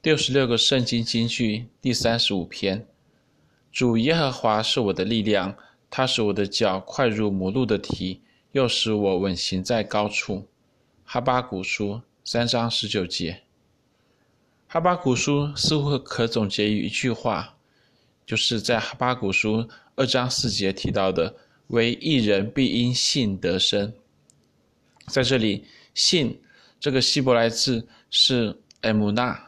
六十六个圣经金句第三十五篇，主耶和华是我的力量，他使我的脚快如母鹿的蹄，又使我稳行在高处。哈巴谷书三章十九节。哈巴谷书似乎可总结于一句话，就是在哈巴谷书二章四节提到的“为一人必因信得生”。在这里，“信”这个希伯来字是 emunah。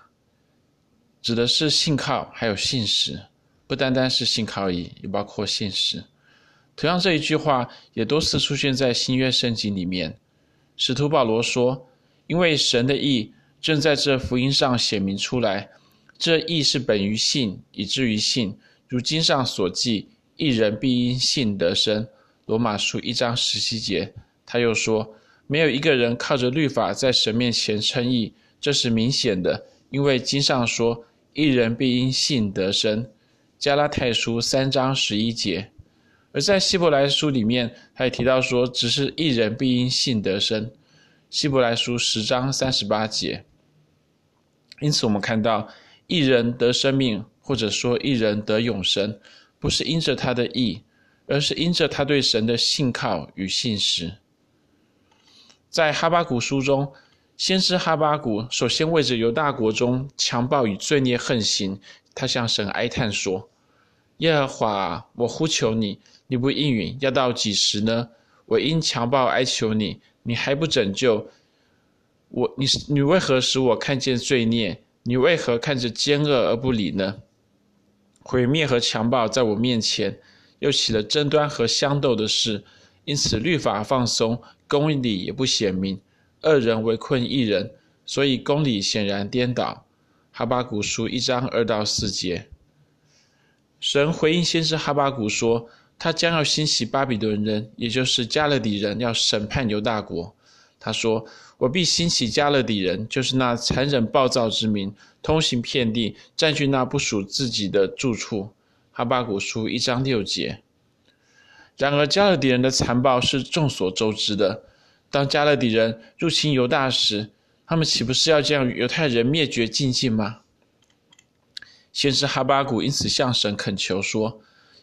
指的是信靠，还有信实，不单单是信靠而已，也包括信实。同样，这一句话也多次出现在新约圣经里面。使徒保罗说：“因为神的意正在这福音上显明出来，这意是本于信，以至于信。如经上所记，一人必因信得生。”罗马书一章十七节。他又说：“没有一个人靠着律法在神面前称义，这是明显的，因为经上说。”一人必因信得生，加拉太书三章十一节。而在希伯来书里面，他也提到说，只是一人必因信得生，希伯来书十章三十八节。因此，我们看到一人得生命，或者说一人得永生，不是因着他的义，而是因着他对神的信靠与信实。在哈巴谷书中。先知哈巴谷首先为着犹大国中强暴与罪孽横行，他向神哀叹说：“耶和华，我呼求你，你不应允，要到几时呢？我因强暴哀求你，你还不拯救我？你你为何使我看见罪孽？你为何看着奸恶而不理呢？毁灭和强暴在我面前，又起了争端和相斗的事，因此律法放松，公理也不显明。”二人围困一人，所以公理显然颠倒。哈巴谷书一章二到四节，神回应先知哈巴谷说，他将要兴起巴比伦人，也就是迦勒底人，要审判犹大国。他说：“我必兴起迦勒底人，就是那残忍暴躁之民，通行遍地，占据那不属自己的住处。”哈巴谷书一章六节。然而，迦勒底人的残暴是众所周知的。当迦勒底人入侵犹大时，他们岂不是要将犹太人灭绝净尽吗？先知哈巴谷因此向神恳求说：“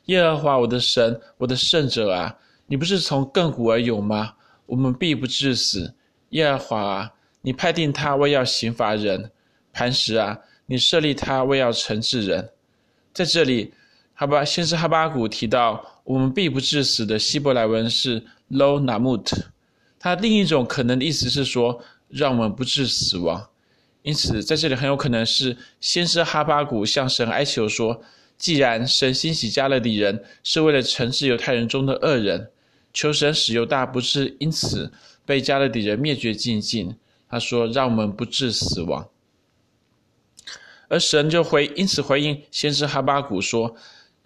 耶和华我的神，我的圣者啊，你不是从亘古而有吗？我们必不致死。耶和华啊，你派定他为要刑罚人；磐石啊，你设立他为要惩治人。”在这里，哈巴先知哈巴谷提到“我们必不致死”的希伯来文是 “lo namut”。它另一种可能的意思是说，让我们不致死亡。因此，在这里很有可能是先知哈巴谷向神哀求说：既然神兴起迦勒底人是为了惩治犹太人中的恶人，求神使犹大不致因此被迦勒底人灭绝净尽。他说：让我们不致死亡。而神就回因此回应先知哈巴谷说：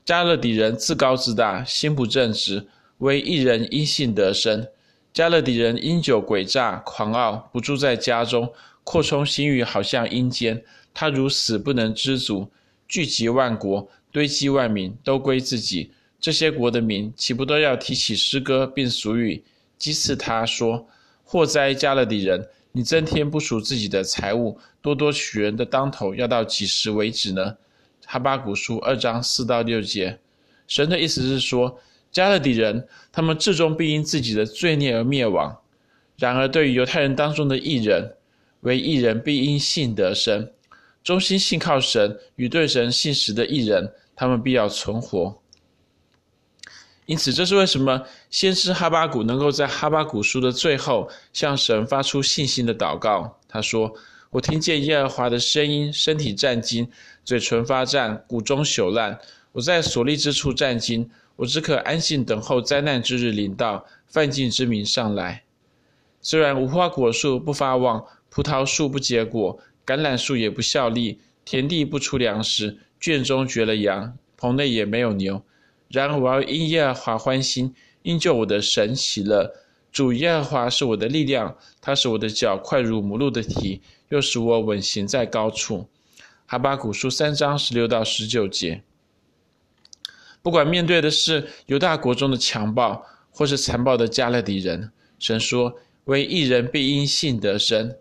迦勒底人自高自大，心不正直，惟义人因信得生。迦勒底人因酒诡诈狂傲，不住在家中，扩充心欲，好像阴间。他如死不能知足，聚集万国，堆积万民，都归自己。这些国的民岂不都要提起诗歌并俗语，讥刺他说：“祸哉，迦勒底人！你增添不属自己的财物，多多取人的当头，要到几时为止呢？”哈巴谷书二章四到六节，神的意思是说。迦勒底人，他们至终必因自己的罪孽而灭亡。然而，对于犹太人当中的异人，为异人必因信得生，忠心信靠神与对神信实的异人，他们必要存活。因此，这是为什么先知哈巴谷能够在哈巴谷书的最后向神发出信心的祷告。他说：“我听见耶和华的声音，身体战兢，嘴唇发颤，骨中朽烂。我在所立之处战兢。”我只可安静等候灾难之日临到，犯禁之民上来。虽然无花果树不发旺，葡萄树不结果，橄榄树也不效力，田地不出粮食，圈中绝了羊，棚内也没有牛。然而我要因耶和华欢心，因救我的神喜乐。主耶和华是我的力量，他使我的脚快如母鹿的蹄，又使我稳行在高处。哈巴谷书三章十六到十九节。不管面对的是犹大国中的强暴，或是残暴的迦勒底人，神说：“惟一人必因信得生。”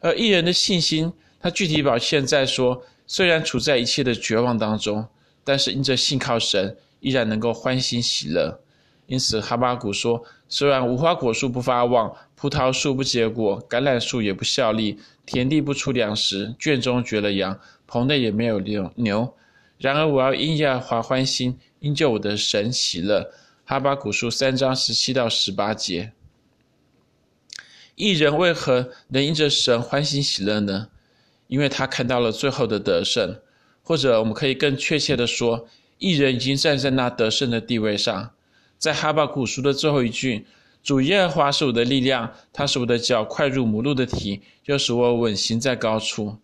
而一人的信心，他具体表现在说，虽然处在一切的绝望当中，但是因着信靠神，依然能够欢欣喜乐。因此，哈巴谷说：“虽然无花果树不发旺，葡萄树不结果，橄榄树也不效力，田地不出粮食，圈中绝了羊，棚内也没有牛牛。然而，我要因耶和华欢心，因救我的神喜乐。”哈巴谷书三章十七到十八节。一人为何能因着神欢欣喜乐呢？因为他看到了最后的得胜，或者我们可以更确切的说，一人已经站在那得胜的地位上。在哈巴谷书的最后一句，主耶和华是我的力量，他使我的脚快如母鹿的蹄，又使我稳行在高处。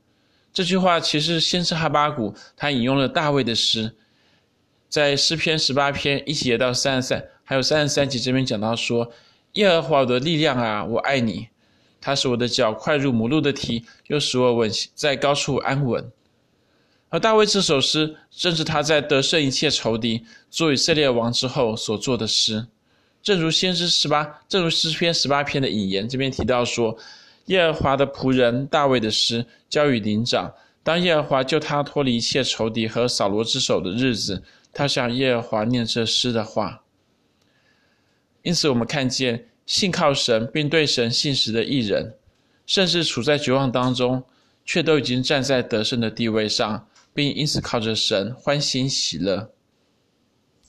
这句话其实先是哈巴谷，他引用了大卫的诗，在诗篇十八篇一节到三十三，还有三十三节这边讲到说，耶和华我的力量啊，我爱你，他使我的脚快如母鹿的蹄，又使我稳在高处安稳。而大卫这首诗，正是他在得胜一切仇敌、做以色列王之后所做的诗。正如先知十八，正如诗篇十八篇的引言，这边提到说，耶和华的仆人大卫的诗，交与灵长。当耶和华救他脱离一切仇敌和扫罗之手的日子，他向耶和华念这诗的话。因此，我们看见信靠神并对神信实的艺人，甚至处在绝望当中，却都已经站在得胜的地位上。并因此靠着神欢欣喜乐。